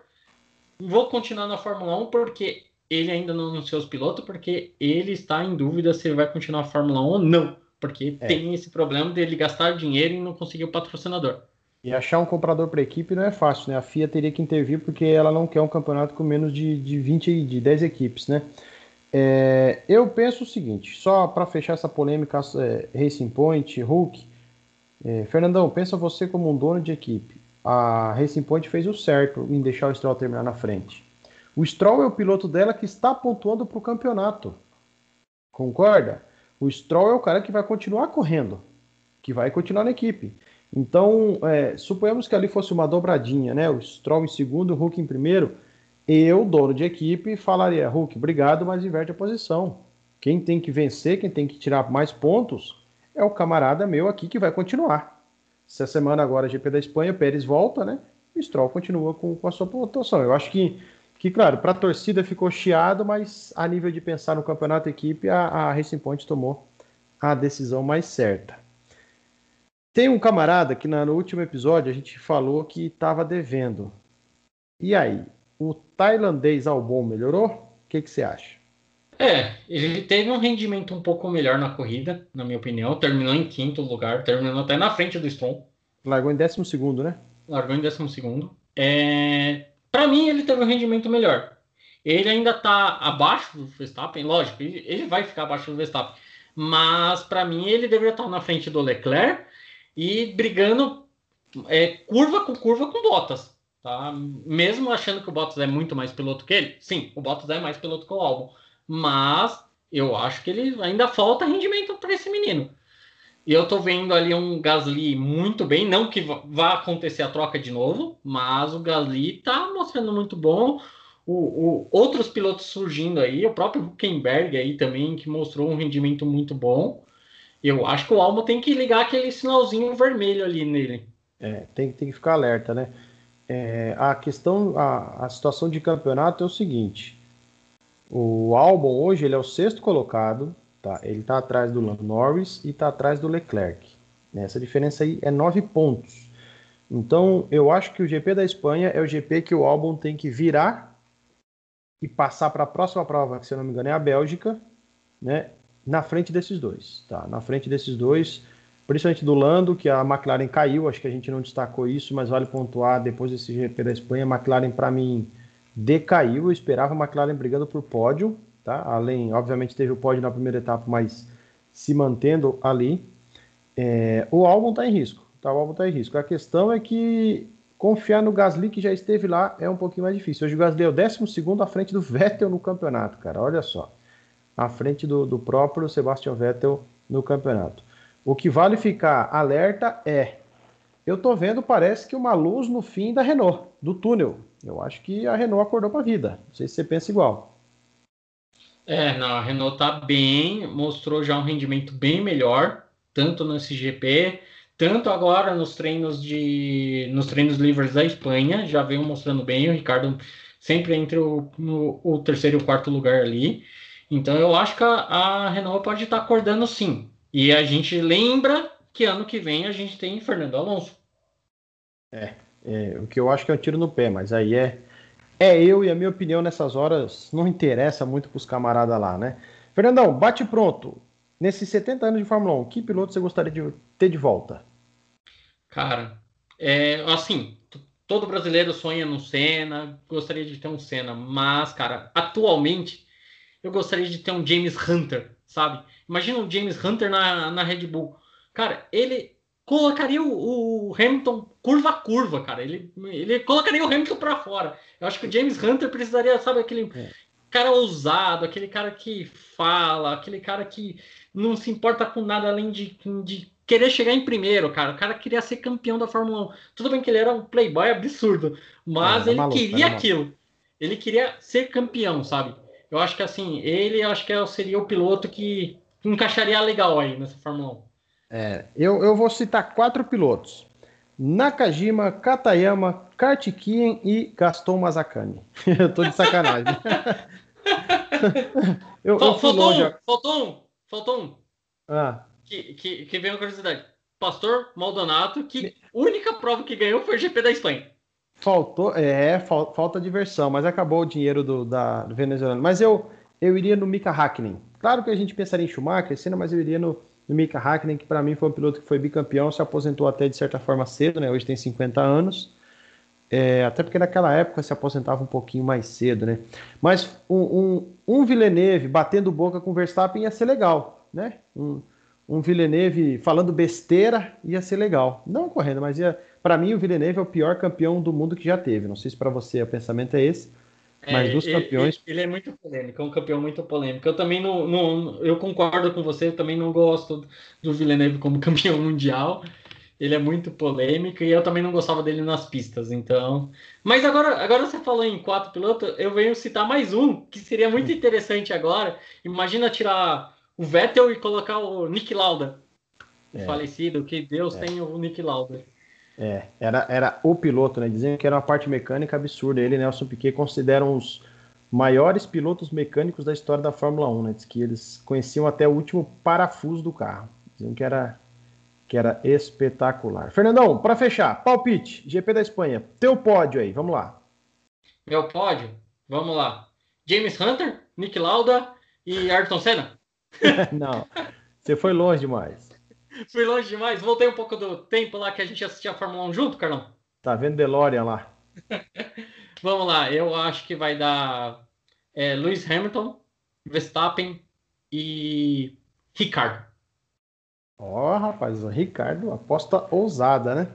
B: vou continuar na Fórmula 1 porque ele ainda não anunciou os pilotos, porque ele está em dúvida se ele vai continuar a Fórmula 1 ou não. Porque é. tem esse problema dele gastar dinheiro e não conseguir o patrocinador.
A: E achar um comprador para a equipe não é fácil, né? A FIA teria que intervir porque ela não quer um campeonato com menos de, de 20, de 10 equipes, né? É, eu penso o seguinte, só para fechar essa polêmica é, Racing Point, Hulk, é, Fernandão, pensa você como um dono de equipe. A Racing Point fez o certo em deixar o Stroll terminar na frente. O Stroll é o piloto dela que está pontuando para o campeonato. Concorda? O Stroll é o cara que vai continuar correndo, que vai continuar na equipe. Então, é, suponhamos que ali fosse uma dobradinha, né? O Stroll em segundo, o Hulk em primeiro. Eu, dono de equipe, falaria: Hulk, obrigado, mas inverte a posição. Quem tem que vencer, quem tem que tirar mais pontos, é o camarada meu aqui que vai continuar. Se a semana agora GP da Espanha, Pérez volta, né? O Stroll continua com, com a sua pontuação. Eu acho que, que claro, para a torcida ficou chiado, mas a nível de pensar no campeonato equipe, a, a Racing Point tomou a decisão mais certa. Tem um camarada que no último episódio a gente falou que estava devendo. E aí, o tailandês Albon melhorou? O que, que você acha?
B: É, ele teve um rendimento um pouco melhor na corrida, na minha opinião. Terminou em quinto lugar, terminou até na frente do Strong.
A: Largou em décimo segundo, né?
B: Largou em décimo segundo. É... Para mim, ele teve um rendimento melhor. Ele ainda está abaixo do Verstappen, lógico, ele vai ficar abaixo do Verstappen. Mas para mim, ele deveria estar na frente do Leclerc e brigando é, curva com curva com Bottas. Tá? Mesmo achando que o Bottas é muito mais piloto que ele, sim, o Bottas é mais piloto que o Albon, mas eu acho que ele ainda falta rendimento para esse menino. E eu tô vendo ali um Gasly muito bem, não que vá acontecer a troca de novo, mas o Gasly tá mostrando muito bom. O, o, outros pilotos surgindo aí, o próprio Huckenberg aí também, que mostrou um rendimento muito bom. Eu acho que o Almo tem que ligar aquele sinalzinho vermelho ali nele.
A: É, tem, tem que ficar alerta, né? é, a questão, a, a situação de campeonato é o seguinte: o Albon hoje ele é o sexto colocado, tá? Ele está atrás do Lando Norris e está atrás do Leclerc. Essa diferença aí é nove pontos. Então, eu acho que o GP da Espanha é o GP que o Albon tem que virar e passar para a próxima prova, que se eu não me engano é a Bélgica, né? Na frente desses dois, tá? Na frente desses dois, principalmente do Lando, que a McLaren caiu, acho que a gente não destacou isso, mas vale pontuar depois desse GP da Espanha, a McLaren para mim decaiu, eu esperava a McLaren brigando por pódio, tá? Além, obviamente teve o pódio na primeira etapa, mas se mantendo ali. É, o álbum está em risco, tá? O álbum está em risco. A questão é que confiar no Gasly que já esteve lá é um pouquinho mais difícil. Hoje o Gasly é o 12 à frente do Vettel no campeonato, cara. Olha só. À frente do, do próprio Sebastian Vettel no campeonato. O que vale ficar alerta é: eu tô vendo, parece que uma luz no fim da Renault, do túnel. Eu acho que a Renault acordou para a vida. Não sei se você pensa igual.
B: É, não, a Renault tá bem, mostrou já um rendimento bem melhor, tanto no SGP, tanto agora nos treinos de nos treinos livres da Espanha, já veio mostrando bem, o Ricardo sempre entre o, no, o terceiro e o quarto lugar ali. Então eu acho que a, a Renault pode estar tá acordando sim. E a gente lembra que ano que vem a gente tem Fernando Alonso.
A: É, é, o que eu acho que é um tiro no pé, mas aí é, é eu e a minha opinião nessas horas não interessa muito para os camaradas lá, né? Fernandão, bate pronto. Nesses 70 anos de Fórmula 1, que piloto você gostaria de ter de volta?
B: Cara, é, assim, todo brasileiro sonha no Senna, gostaria de ter um Senna, mas, cara, atualmente eu gostaria de ter um James Hunter, sabe? Imagina um James Hunter na, na Red Bull. Cara, ele colocaria o, o, Hamilton curva a curva, cara. Ele, ele colocaria o Hamilton para fora. Eu acho que o James Hunter precisaria, sabe, aquele é. cara ousado, aquele cara que fala, aquele cara que não se importa com nada além de, de querer chegar em primeiro, cara. O cara queria ser campeão da Fórmula 1. Tudo bem que ele era um playboy absurdo, mas é, ele maluco, queria aquilo. Ele queria ser campeão, sabe? Eu acho que assim, ele acho que seria o piloto que encaixaria legal aí nessa Fórmula 1.
A: É, eu, eu vou citar quatro pilotos: Nakajima, Katayama, Kartikien e Gaston Mazzacani. eu tô de sacanagem.
B: eu, eu faltou, um, faltou um, faltou um. Ah. Que, que, que veio uma curiosidade. Pastor Maldonado, que única prova que ganhou foi o GP da Espanha.
A: Faltou, é, fal, falta diversão, mas acabou o dinheiro do, da, do venezuelano. Mas eu, eu iria no Mika Hakkinen. Claro que a gente pensaria em Schumacher, Senna, mas eu iria no, no Mika Hakkinen, que para mim foi um piloto que foi bicampeão, se aposentou até de certa forma cedo, né? Hoje tem 50 anos. É, até porque naquela época se aposentava um pouquinho mais cedo, né? Mas um, um, um Villeneuve batendo boca com Verstappen ia ser legal, né? Um, um Villeneuve falando besteira ia ser legal. Não correndo, mas ia. Para mim, o Villeneuve é o pior campeão do mundo que já teve. Não sei se para você o pensamento é esse. Mas é, dos campeões.
B: Ele, ele, é muito polêmico, é um campeão muito polêmico. Eu também não, não. Eu concordo com você, eu também não gosto do Villeneuve como campeão mundial. Ele é muito polêmico e eu também não gostava dele nas pistas, então. Mas agora, agora você falou em quatro pilotos, eu venho citar mais um que seria muito interessante agora. Imagina tirar o Vettel e colocar o Nick Lauda, é. falecido, que Deus é. tem o Nick Lauda.
A: É, era, era o piloto, né? Dizendo que era uma parte mecânica absurda. Ele e Nelson Piquet consideram os maiores pilotos mecânicos da história da Fórmula 1, né? Diz que eles conheciam até o último parafuso do carro. Diziam que era, que era espetacular. Fernandão, para fechar, palpite, GP da Espanha. Teu pódio aí, vamos lá.
B: Meu pódio? Vamos lá. James Hunter, Nick Lauda e Ayrton Senna?
A: Não, você foi longe demais.
B: Fui longe demais. Voltei um pouco do tempo lá que a gente assistia a Fórmula 1 junto, Carlão.
A: Tá vendo DeLorean lá?
B: Vamos lá, eu acho que vai dar é, Lewis Hamilton, Verstappen e Ricardo.
A: Ó, oh, rapaz, o Ricardo, aposta ousada, né?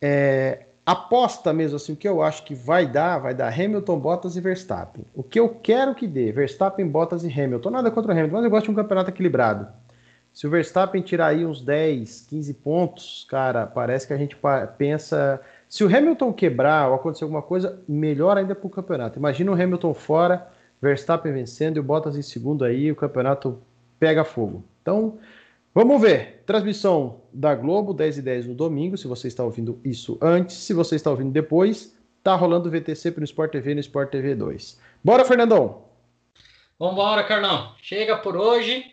A: É, aposta mesmo assim, o que eu acho que vai dar, vai dar Hamilton, Bottas e Verstappen. O que eu quero que dê, Verstappen, Bottas e Hamilton. Nada contra o Hamilton, mas eu gosto de um campeonato equilibrado. Se o Verstappen tirar aí uns 10, 15 pontos, cara, parece que a gente pensa. Se o Hamilton quebrar ou acontecer alguma coisa, melhor ainda para o campeonato. Imagina o Hamilton fora, Verstappen vencendo e o Bottas em segundo aí, o campeonato pega fogo. Então, Vamos ver. Transmissão da Globo, 10 e 10 no domingo, se você está ouvindo isso antes. Se você está ouvindo depois, tá rolando o VTC no Sport TV e no Sport TV 2. Bora, Fernandão!
B: Vambora, Carlão. Chega por hoje.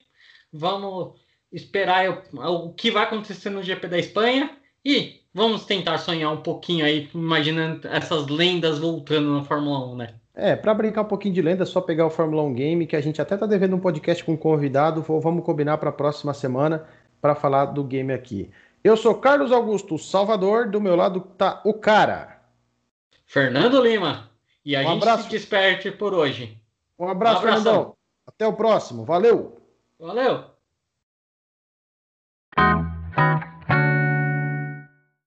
B: Vamos esperar o que vai acontecer no GP da Espanha e vamos tentar sonhar um pouquinho aí, imaginando essas lendas voltando na Fórmula 1, né?
A: É, para brincar um pouquinho de lenda, é só pegar o Fórmula 1 Game, que a gente até tá devendo um podcast com um convidado, vamos combinar para a próxima semana para falar do game aqui. Eu sou Carlos Augusto Salvador, do meu lado tá o cara.
B: Fernando Lima. E a um gente abraço. se desperte por hoje.
A: Um abraço, um Fernandão. Até o próximo. Valeu.
B: Valeu.